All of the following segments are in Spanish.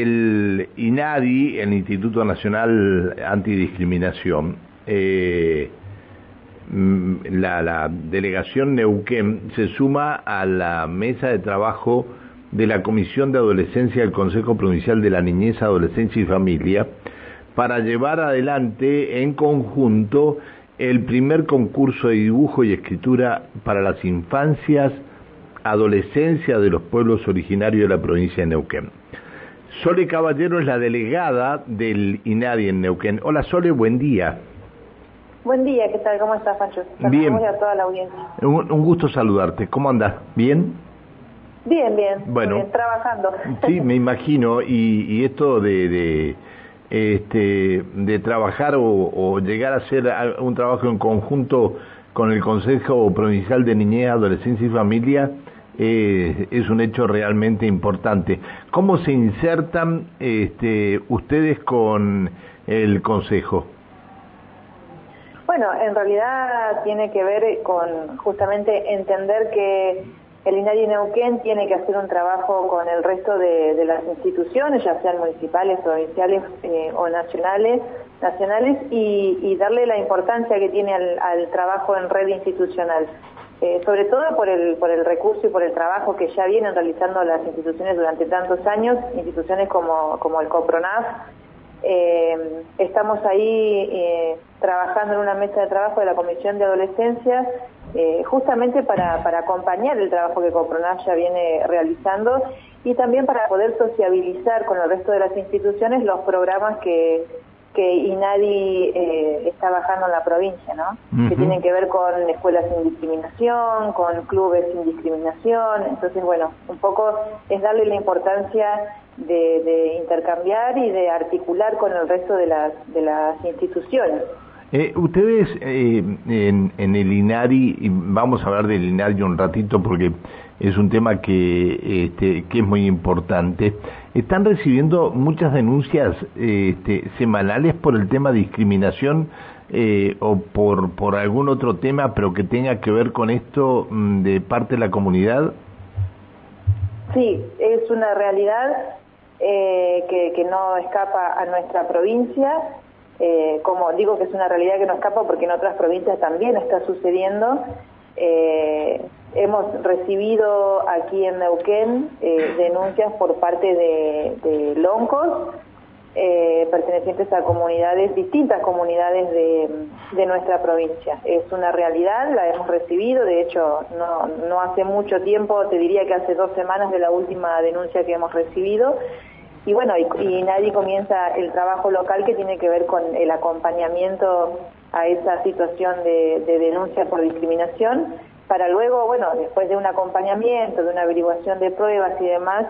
el INADI, el Instituto Nacional Antidiscriminación, eh, la, la delegación Neuquén se suma a la mesa de trabajo de la Comisión de Adolescencia del Consejo Provincial de la Niñez, Adolescencia y Familia para llevar adelante en conjunto el primer concurso de dibujo y escritura para las infancias, adolescencia de los pueblos originarios de la provincia de Neuquén. Sole Caballero es la delegada del INADI en Neuquén. Hola Sole, buen día. Buen día, ¿qué tal? ¿Cómo estás, Pancho? Bien. a toda la audiencia. Un, un gusto saludarte. ¿Cómo andas? ¿Bien? Bien, bien. Bueno. Bien, trabajando. Sí, me imagino. Y, y esto de, de, este, de trabajar o, o, llegar a hacer un trabajo en conjunto con el Consejo Provincial de Niñez, Adolescencia y Familia eh, es un hecho realmente importante. ¿Cómo se insertan este, ustedes con el Consejo? Bueno, en realidad tiene que ver con justamente entender que el INADI Neuquén tiene que hacer un trabajo con el resto de, de las instituciones, ya sean municipales, provinciales eh, o nacionales, nacionales y, y, darle la importancia que tiene al, al trabajo en red institucional. Eh, sobre todo por el, por el recurso y por el trabajo que ya vienen realizando las instituciones durante tantos años, instituciones como, como el COPRONAF. Eh, estamos ahí eh, trabajando en una mesa de trabajo de la Comisión de Adolescencia justamente para, para acompañar el trabajo que Copronaf ya viene realizando y también para poder sociabilizar con el resto de las instituciones los programas que, que INADI eh, está bajando en la provincia, ¿no? Uh -huh. Que tienen que ver con escuelas sin discriminación, con clubes sin discriminación. Entonces, bueno, un poco es darle la importancia de, de intercambiar y de articular con el resto de las, de las instituciones. Eh, ustedes eh, en, en, el INARI, y vamos a hablar del INARI un ratito porque es un tema que, este, que es muy importante, están recibiendo muchas denuncias este, semanales por el tema de discriminación eh, o por, por algún otro tema, pero que tenga que ver con esto mm, de parte de la comunidad. Sí, es una realidad eh, que, que no escapa a nuestra provincia eh, como digo que es una realidad que no escapa porque en otras provincias también está sucediendo. Eh, hemos recibido aquí en Neuquén eh, denuncias por parte de, de loncos pertenecientes a comunidades, distintas comunidades de, de, nuestra provincia. Es una realidad, la hemos recibido, de hecho no, no hace mucho tiempo, te diría que hace dos semanas de la última denuncia que hemos recibido, y bueno, y, y, nadie comienza el trabajo local que tiene que ver con el acompañamiento a esa situación de, de, denuncia por discriminación, para luego, bueno, después de un acompañamiento, de una averiguación de pruebas y demás,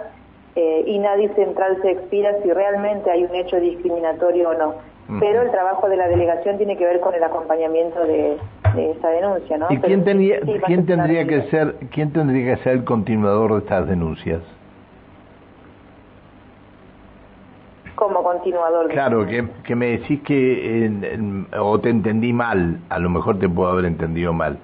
eh, y nadie central se expira si realmente hay un hecho discriminatorio o no. Pero el trabajo de la delegación tiene que ver con el acompañamiento de, de esa denuncia, ¿no? ¿Y quién, tenía, sí, ¿quién tendría que ser quién tendría que ser el continuador de estas denuncias? Como continuador. Claro, que, que me decís que, eh, o te entendí mal, a lo mejor te puedo haber entendido mal,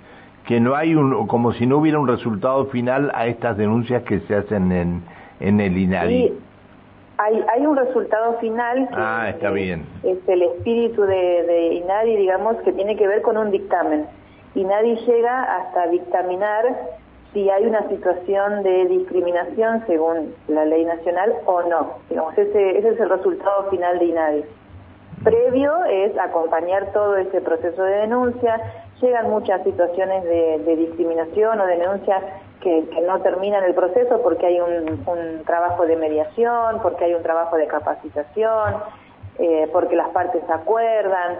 que no hay un, como si no hubiera un resultado final a estas denuncias que se hacen en, en el INADI. Sí, hay, hay un resultado final que ah, está bien. es el espíritu de, de INADI, digamos, que tiene que ver con un dictamen. INADI llega hasta dictaminar si hay una situación de discriminación según la ley nacional o no. Digamos, ese, ese es el resultado final de INADI. Previo es acompañar todo ese proceso de denuncia. Llegan muchas situaciones de, discriminación o de denuncia que, no terminan el proceso porque hay un, un, trabajo de mediación, porque hay un trabajo de capacitación, eh, porque las partes acuerdan.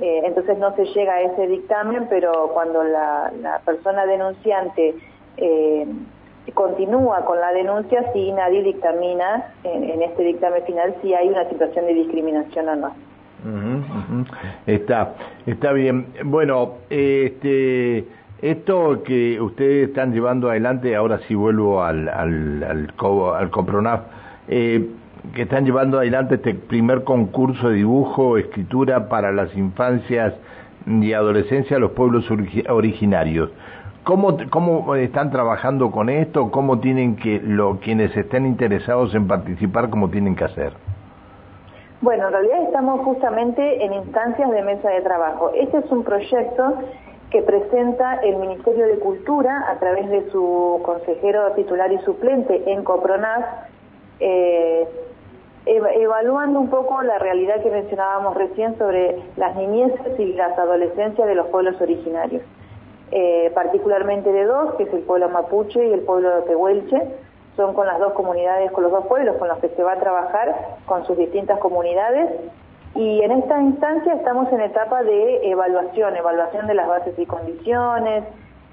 Eh, entonces no se llega a ese dictamen, pero cuando la persona denunciante eh, continúa con la denuncia si nadie dictamina en, este dictamen final si hay una situación de discriminación o no. Está, está bien. Bueno, este, esto que ustedes están llevando adelante, ahora sí vuelvo al, al, Copronaf, eh, que están llevando adelante este primer concurso de dibujo, escritura para las infancias y adolescencia de los pueblos originarios. ¿Cómo, ¿Cómo están trabajando con esto? ¿Cómo tienen que, lo, quienes estén interesados en participar, cómo tienen que hacer? Bueno, en realidad estamos justamente en instancias de mesa de trabajo. Este es un proyecto que presenta el Ministerio de Cultura a través de su consejero titular y suplente en Copronas, eh, evaluando un poco la realidad que mencionábamos recién sobre las niñeces y las adolescencias de los pueblos originarios, eh, particularmente de dos, que es el pueblo mapuche y el pueblo de Tehuelche, son con las dos comunidades, con los dos pueblos con los que se va a trabajar, con sus distintas comunidades, y en esta instancia estamos en etapa de evaluación, evaluación de las bases y condiciones,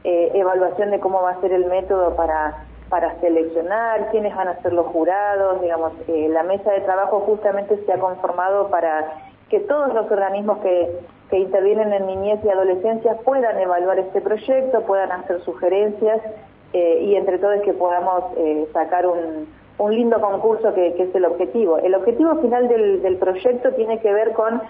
eh, evaluación de cómo va a ser el método para, para seleccionar, quiénes van a ser los jurados, digamos, eh, la mesa de trabajo justamente se ha conformado para que todos los organismos que, que intervienen en niñez y adolescencia puedan evaluar este proyecto, puedan hacer sugerencias eh, y entre todos que podamos sacar un, un lindo concurso que, es el objetivo. El objetivo final del, proyecto tiene que ver con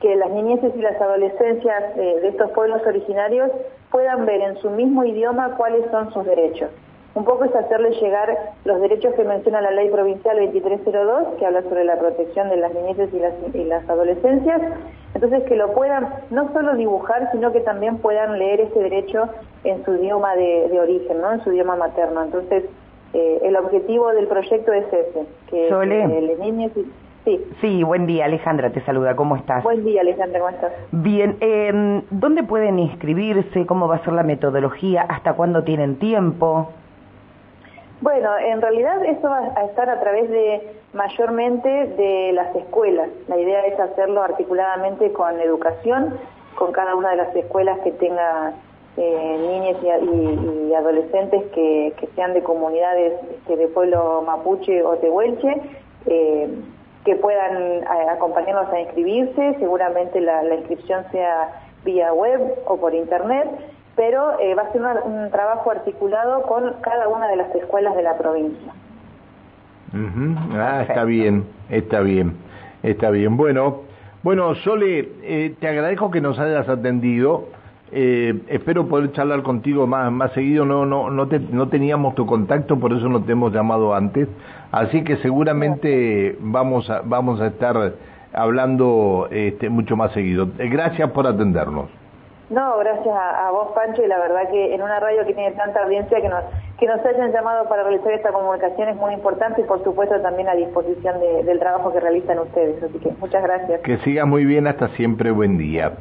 que las niñeces y las adolescencias eh, de estos pueblos originarios puedan ver en su mismo idioma cuáles son sus derechos. Un poco es hacerles llegar los derechos que menciona la ley provincial 2302, que habla sobre la protección de las niñeces y las, y las adolescencias. Entonces, que lo puedan no solo dibujar, sino que también puedan leer ese derecho en su idioma de, de origen, ¿no? en su idioma materno. Entonces, eh, el objetivo del proyecto es ese, que, los niños... Sí. sí, buen día Alejandra, te saluda, ¿cómo estás? Buen día Alejandra, ¿cómo estás? Bien, eh, ¿dónde pueden inscribirse? ¿Cómo va a ser la metodología? ¿Hasta cuándo tienen tiempo? Bueno, en realidad eso va a estar a través de mayormente de las escuelas. La idea es hacerlo articuladamente con educación, con cada una de las escuelas que tenga eh, niñas y, adolescentes que, sean de comunidades este, de pueblo mapuche o tehuelche, eh, que puedan eh, acompañarnos a inscribirse, seguramente la, inscripción sea vía web o por internet, pero va a ser un trabajo articulado con cada una de las escuelas de la provincia. Ah, está bien, está bien, está bien. Bueno, bueno, Sole, te agradezco que nos hayas atendido. Eh, espero poder charlar contigo más, más seguido. No, no, no, no teníamos tu contacto, por eso no te hemos llamado antes. Así que seguramente vamos a, vamos a estar hablando este, mucho más seguido. Eh, gracias por atendernos. No, gracias a, vos, Pancho, y la verdad que en una radio que tiene tanta audiencia que nos, que nos hayan llamado para realizar esta comunicación es muy importante y por supuesto también a disposición del trabajo que realizan ustedes. Así que muchas gracias. Que siga muy bien, hasta siempre, buen día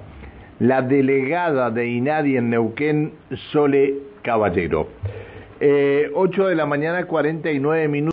la delegada de INADI en Neuquén, Sole Caballero. Eh, 8 de la mañana, 49 minutos.